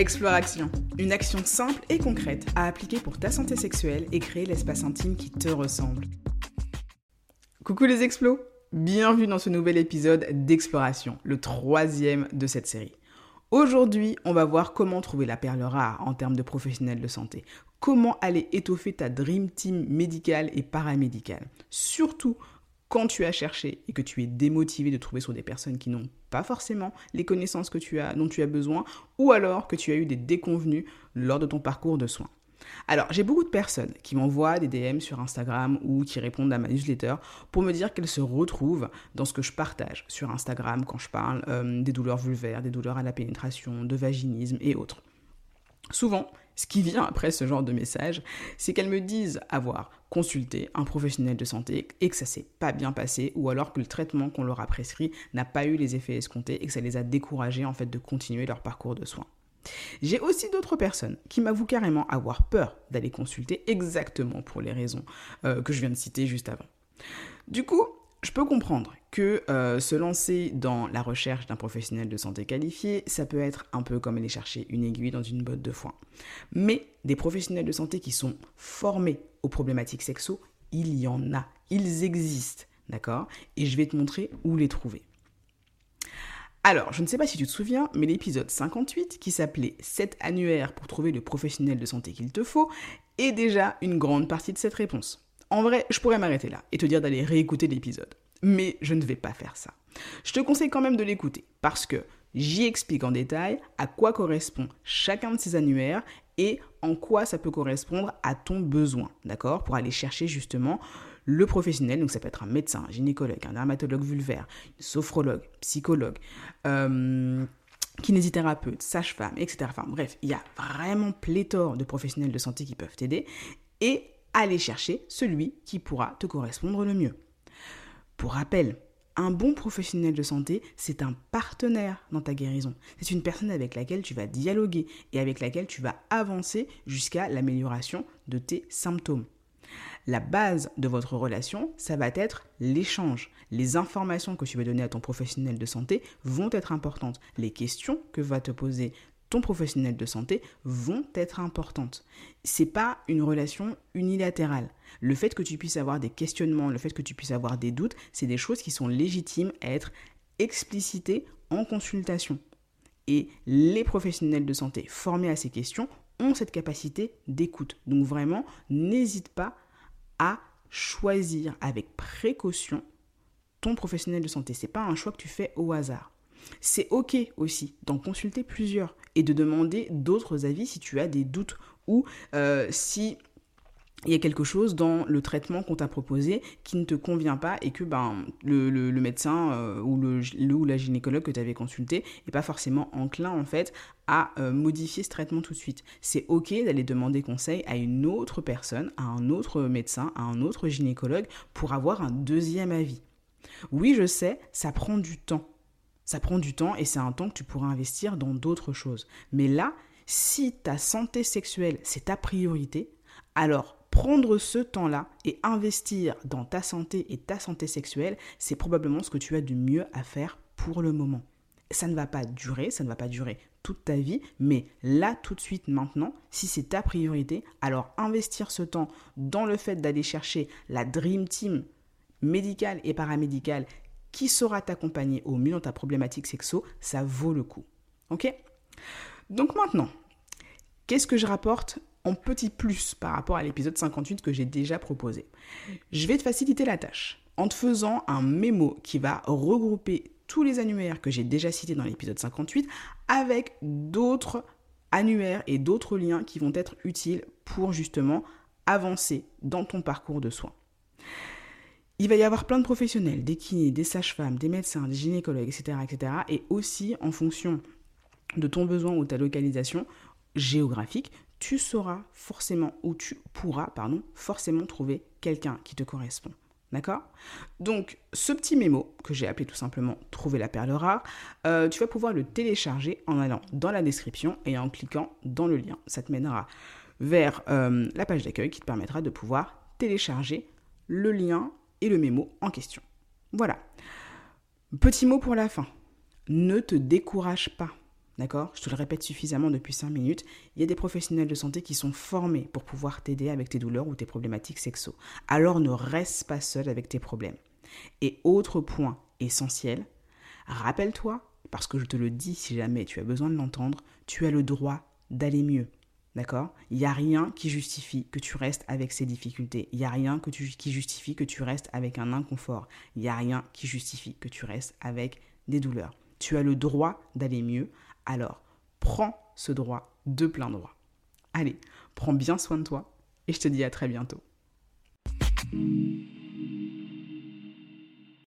Exploration, une action simple et concrète à appliquer pour ta santé sexuelle et créer l'espace intime qui te ressemble. Coucou les explos Bienvenue dans ce nouvel épisode d'Exploration, le troisième de cette série. Aujourd'hui, on va voir comment trouver la perle rare en termes de professionnels de santé. Comment aller étoffer ta Dream Team médicale et paramédicale. Surtout quand tu as cherché et que tu es démotivé de trouver sur des personnes qui n'ont pas forcément les connaissances que tu as, dont tu as besoin, ou alors que tu as eu des déconvenus lors de ton parcours de soins. Alors, j'ai beaucoup de personnes qui m'envoient des DM sur Instagram ou qui répondent à ma newsletter pour me dire qu'elles se retrouvent dans ce que je partage sur Instagram quand je parle euh, des douleurs vulvaires, des douleurs à la pénétration, de vaginisme et autres. Souvent, ce qui vient après ce genre de message, c'est qu'elles me disent avoir consulté un professionnel de santé et que ça s'est pas bien passé ou alors que le traitement qu'on leur a prescrit n'a pas eu les effets escomptés et que ça les a découragés en fait de continuer leur parcours de soins. J'ai aussi d'autres personnes qui m'avouent carrément avoir peur d'aller consulter exactement pour les raisons euh, que je viens de citer juste avant. Du coup, je peux comprendre que euh, se lancer dans la recherche d'un professionnel de santé qualifié, ça peut être un peu comme aller chercher une aiguille dans une botte de foin. Mais des professionnels de santé qui sont formés aux problématiques sexo, il y en a, ils existent, d'accord? Et je vais te montrer où les trouver. Alors, je ne sais pas si tu te souviens, mais l'épisode 58, qui s'appelait 7 annuaires pour trouver le professionnel de santé qu'il te faut, est déjà une grande partie de cette réponse. En vrai, je pourrais m'arrêter là et te dire d'aller réécouter l'épisode. Mais je ne vais pas faire ça. Je te conseille quand même de l'écouter parce que j'y explique en détail à quoi correspond chacun de ces annuaires et en quoi ça peut correspondre à ton besoin, d'accord? Pour aller chercher justement le professionnel, donc ça peut être un médecin, un gynécologue, un dermatologue vulvaire, une sophrologue, psychologue, euh, kinésithérapeute, sage-femme, etc. Enfin bref, il y a vraiment pléthore de professionnels de santé qui peuvent t'aider. Et aller chercher celui qui pourra te correspondre le mieux. Pour rappel, un bon professionnel de santé, c'est un partenaire dans ta guérison. C'est une personne avec laquelle tu vas dialoguer et avec laquelle tu vas avancer jusqu'à l'amélioration de tes symptômes. La base de votre relation, ça va être l'échange. Les informations que tu vas donner à ton professionnel de santé vont être importantes. Les questions que va te poser ton professionnel de santé vont être importantes. C'est pas une relation unilatérale. Le fait que tu puisses avoir des questionnements, le fait que tu puisses avoir des doutes, c'est des choses qui sont légitimes à être explicitées en consultation. Et les professionnels de santé formés à ces questions ont cette capacité d'écoute. Donc vraiment, n'hésite pas à choisir avec précaution ton professionnel de santé. C'est pas un choix que tu fais au hasard. C'est ok aussi d'en consulter plusieurs et de demander d'autres avis si tu as des doutes ou euh, si il y a quelque chose dans le traitement qu'on t'a proposé qui ne te convient pas et que ben, le, médecin euh, ou, le, la gynécologue que tu avais consulté n'est pas forcément enclin en fait à euh, modifier ce traitement tout de suite. C'est ok d'aller demander conseil à une autre personne, à un autre médecin, à un autre gynécologue pour avoir un deuxième avis. Oui, je sais, ça prend du temps. Ça prend du temps et c'est un temps que tu pourras investir dans d'autres choses. Mais là, si ta santé sexuelle, c'est ta priorité, alors prendre ce temps-là et investir dans ta santé et ta santé sexuelle, c'est probablement ce que tu as du mieux à faire pour le moment. Ça ne va pas durer, ça ne va pas durer toute ta vie, mais là, tout de suite, maintenant, si c'est ta priorité, alors investir ce temps dans le fait d'aller chercher la Dream Team médicale et paramédicale qui saura t'accompagner au mieux dans ta problématique sexo, ça vaut le coup. Ok? Donc maintenant, qu'est-ce que je rapporte en petit plus par rapport à l'épisode 58 que j'ai déjà proposé? Je vais te faciliter la tâche en te faisant un mémo qui va regrouper tous les annuaires que j'ai déjà cités dans l'épisode 58 avec d'autres annuaires et d'autres liens qui vont être utiles pour justement avancer dans ton parcours de soins. Il va y avoir plein de professionnels, des kinés, des sages-femmes, des médecins, des gynécologues, etc., etc. Et aussi, en fonction de ton besoin ou ta localisation géographique, tu sauras forcément, ou tu pourras, pardon, forcément trouver quelqu'un qui te correspond. D'accord? Donc, ce petit mémo, que j'ai appelé tout simplement Trouver la perle rare, euh, tu vas pouvoir le télécharger en allant dans la description et en cliquant dans le lien. Ça te mènera vers euh, la page d'accueil qui te permettra de pouvoir télécharger le lien et le mémo en question. Voilà. Petit mot pour la fin. Ne te décourage pas. D'accord? Je te le répète suffisamment depuis 5 minutes. Il y a des professionnels de santé qui sont formés pour pouvoir t'aider avec tes douleurs ou tes problématiques sexo. Alors ne reste pas seul avec tes problèmes. Et autre point essentiel, rappelle-toi, parce que je te le dis si jamais tu as besoin de l'entendre, tu as le droit d'aller mieux. D'accord? Il n'y a rien qui justifie que tu restes avec ces difficultés. Il n'y a rien qui justifie que tu restes avec un inconfort. Il n'y a rien qui justifie que tu restes avec des douleurs. Tu as le droit d'aller mieux. Alors, prends ce droit de plein droit. Allez, prends bien soin de toi et je te dis à très bientôt.